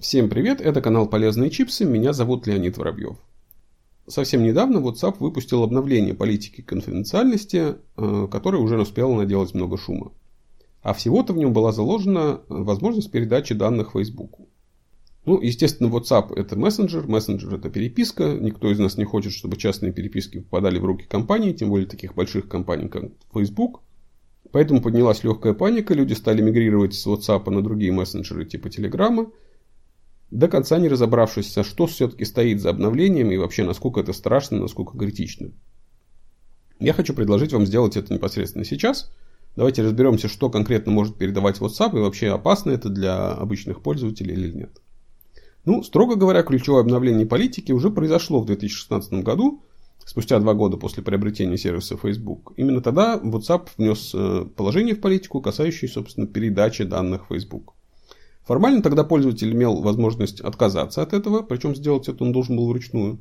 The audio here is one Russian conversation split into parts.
Всем привет, это канал Полезные чипсы, меня зовут Леонид Воробьев. Совсем недавно WhatsApp выпустил обновление политики конфиденциальности, э, которое уже успело наделать много шума. А всего-то в нем была заложена возможность передачи данных Facebook. Ну, естественно, WhatsApp это мессенджер, мессенджер это переписка. Никто из нас не хочет, чтобы частные переписки попадали в руки компаний, тем более таких больших компаний, как Facebook. Поэтому поднялась легкая паника, люди стали мигрировать с WhatsApp на другие мессенджеры типа Telegram, до конца не разобравшись, что все-таки стоит за обновлением и вообще насколько это страшно, насколько критично. Я хочу предложить вам сделать это непосредственно сейчас. Давайте разберемся, что конкретно может передавать WhatsApp и вообще опасно это для обычных пользователей или нет. Ну, строго говоря, ключевое обновление политики уже произошло в 2016 году, спустя два года после приобретения сервиса Facebook. Именно тогда WhatsApp внес э, положение в политику, касающееся, собственно, передачи данных Facebook. Формально тогда пользователь имел возможность отказаться от этого, причем сделать это он должен был вручную.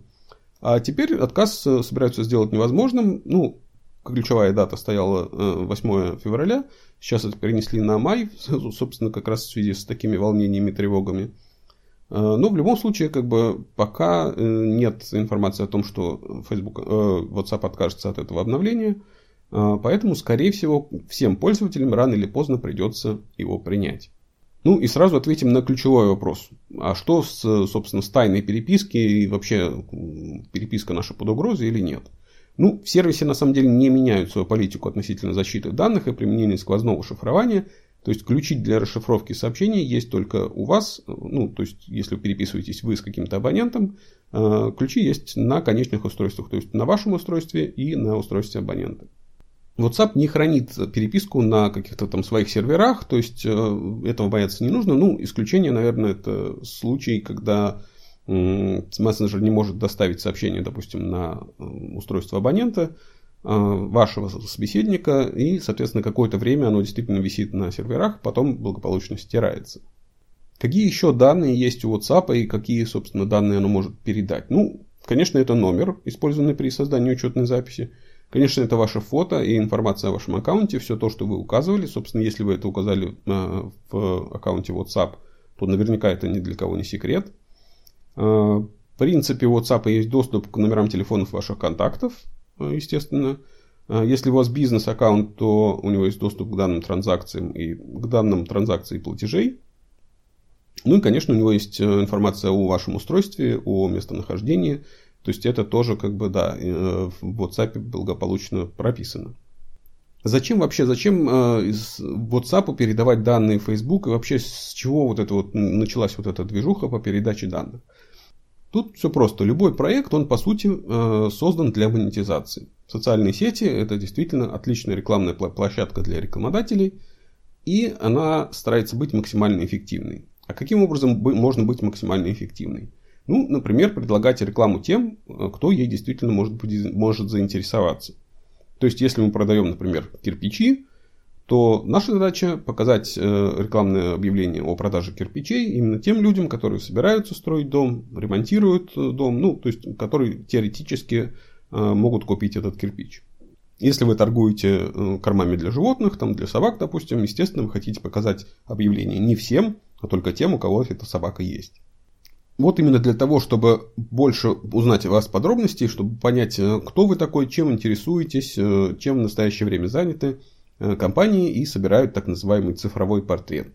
А теперь отказ э, собираются сделать невозможным. Ну, ключевая дата стояла 8 э, февраля, сейчас это перенесли на май, собственно, как раз в связи с такими волнениями тревогами. Э, но в любом случае, как бы, пока нет информации о том, что Facebook, WhatsApp откажется от этого обновления, поэтому, скорее всего, всем пользователям рано или поздно придется его принять. Ну и сразу ответим на ключевой вопрос. А что, с, собственно, с тайной переписки и вообще переписка наша под угрозой или нет? Ну, в сервисе на самом деле не меняют свою политику относительно защиты данных и применения сквозного шифрования. То есть ключи для расшифровки сообщений есть только у вас. Ну, то есть, если вы переписываетесь вы с каким-то абонентом, э, ключи есть на конечных устройствах. То есть, на вашем устройстве и на устройстве абонента. WhatsApp не хранит переписку на каких-то там своих серверах, то есть э, этого бояться не нужно. Ну, исключение, наверное, это случай, когда мессенджер не может доставить сообщение, допустим, на э, устройство абонента, э, вашего собеседника, и, соответственно, какое-то время оно действительно висит на серверах, потом благополучно стирается. Какие еще данные есть у WhatsApp и какие, собственно, данные оно может передать? Ну, конечно, это номер, использованный при создании учетной записи. Конечно, это ваше фото и информация о вашем аккаунте, все то, что вы указывали. Собственно, если вы это указали э, в аккаунте WhatsApp, то наверняка это ни для кого не секрет. Э, в принципе, у WhatsApp есть доступ к номерам телефонов ваших контактов, э, естественно. Если у вас бизнес-аккаунт, то у него есть доступ к данным транзакциям и к данным транзакций и платежей. Ну и, конечно, у него есть информация о вашем устройстве, о местонахождении, то есть это тоже как бы, да, э, в WhatsApp благополучно прописано. Зачем вообще, зачем э, из WhatsApp передавать данные Facebook и вообще с чего вот это вот началась вот эта движуха по передаче данных? Тут все просто. Любой проект, он по сути э, создан для монетизации. Социальные сети – это действительно отличная рекламная площадка для рекламодателей, и она старается быть максимально эффективной. А каким образом можно быть максимально эффективной? Ну, например, предлагать рекламу тем, э, кто ей действительно может, может заинтересоваться. То есть, если мы продаем, например, кирпичи, то наша задача показать э, рекламное объявление о продаже кирпичей именно тем людям, которые собираются строить дом, ремонтируют э, дом, ну, то есть, которые теоретически могут купить этот кирпич. Если вы торгуете кормами для животных, там для собак, допустим, естественно, вы хотите показать объявление не всем, а только тем, у кого эта собака есть. Вот именно для того, чтобы больше узнать о вас подробностей, чтобы понять, э, кто вы такой, чем интересуетесь, э, чем в настоящее время заняты э, компании и собирают так называемый цифровой портрет.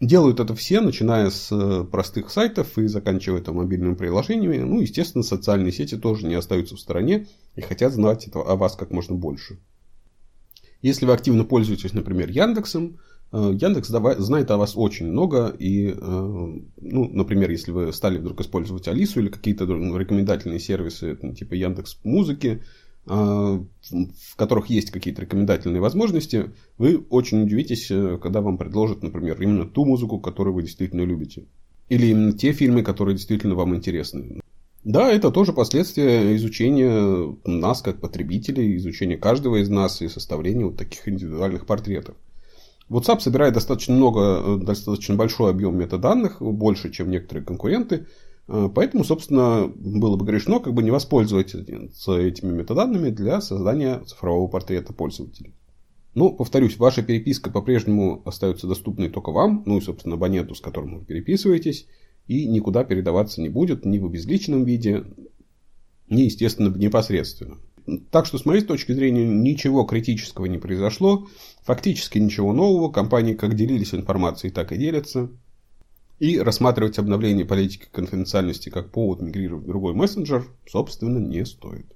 Делают это все, начиная с простых сайтов и заканчивая там, мобильными приложениями. Ну, естественно, социальные сети тоже не остаются в стороне и хотят знать о вас как можно больше. Если вы активно пользуетесь, например, Яндексом, Яндекс знает о вас очень много, и, э, ну, например, если вы стали вдруг использовать Алису или какие-то рекомендательные сервисы типа Яндекс Музыки, э, в которых есть какие-то рекомендательные возможности, вы очень удивитесь, когда вам предложат, например, именно ту музыку, которую вы действительно любите. Или именно те фильмы, которые действительно вам интересны. Да, это тоже последствия изучения нас как потребителей, изучения каждого из нас и составления вот таких индивидуальных портретов. WhatsApp собирает достаточно много, э, достаточно большой объем метаданных, больше, чем некоторые конкуренты. Э, поэтому, собственно, было бы грешно как бы не воспользоваться этими метаданными для создания цифрового портрета пользователя. Ну, повторюсь, ваша переписка по-прежнему остается доступной только вам, ну и, собственно, абоненту, с которым вы переписываетесь. и никуда передаваться не будет ни в обезличенном виде, ни, естественно, непосредственно. Так что, с моей точки зрения, ничего критического не произошло. Фактически ничего нового. Компании как делились информацией, так и делятся. И рассматривать обновление политики конфиденциальности как повод мигрировать в другой мессенджер, собственно, не стоит.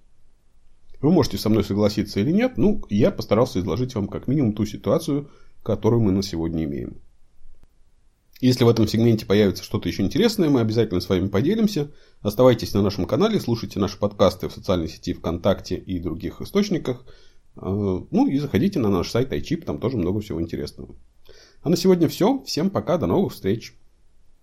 Вы можете со мной согласиться или нет, ну, я постарался изложить вам как минимум ту ситуацию, которую мы на сегодня имеем. Если в этом сегменте появится что-то еще интересное, мы обязательно с вами поделимся. Оставайтесь на нашем канале, слушайте наши подкасты в социальной сети ВКонтакте и других источниках. Э, ну и заходите на наш сайт iChip, там тоже много всего интересного. А на сегодня все. Всем пока, до новых встреч.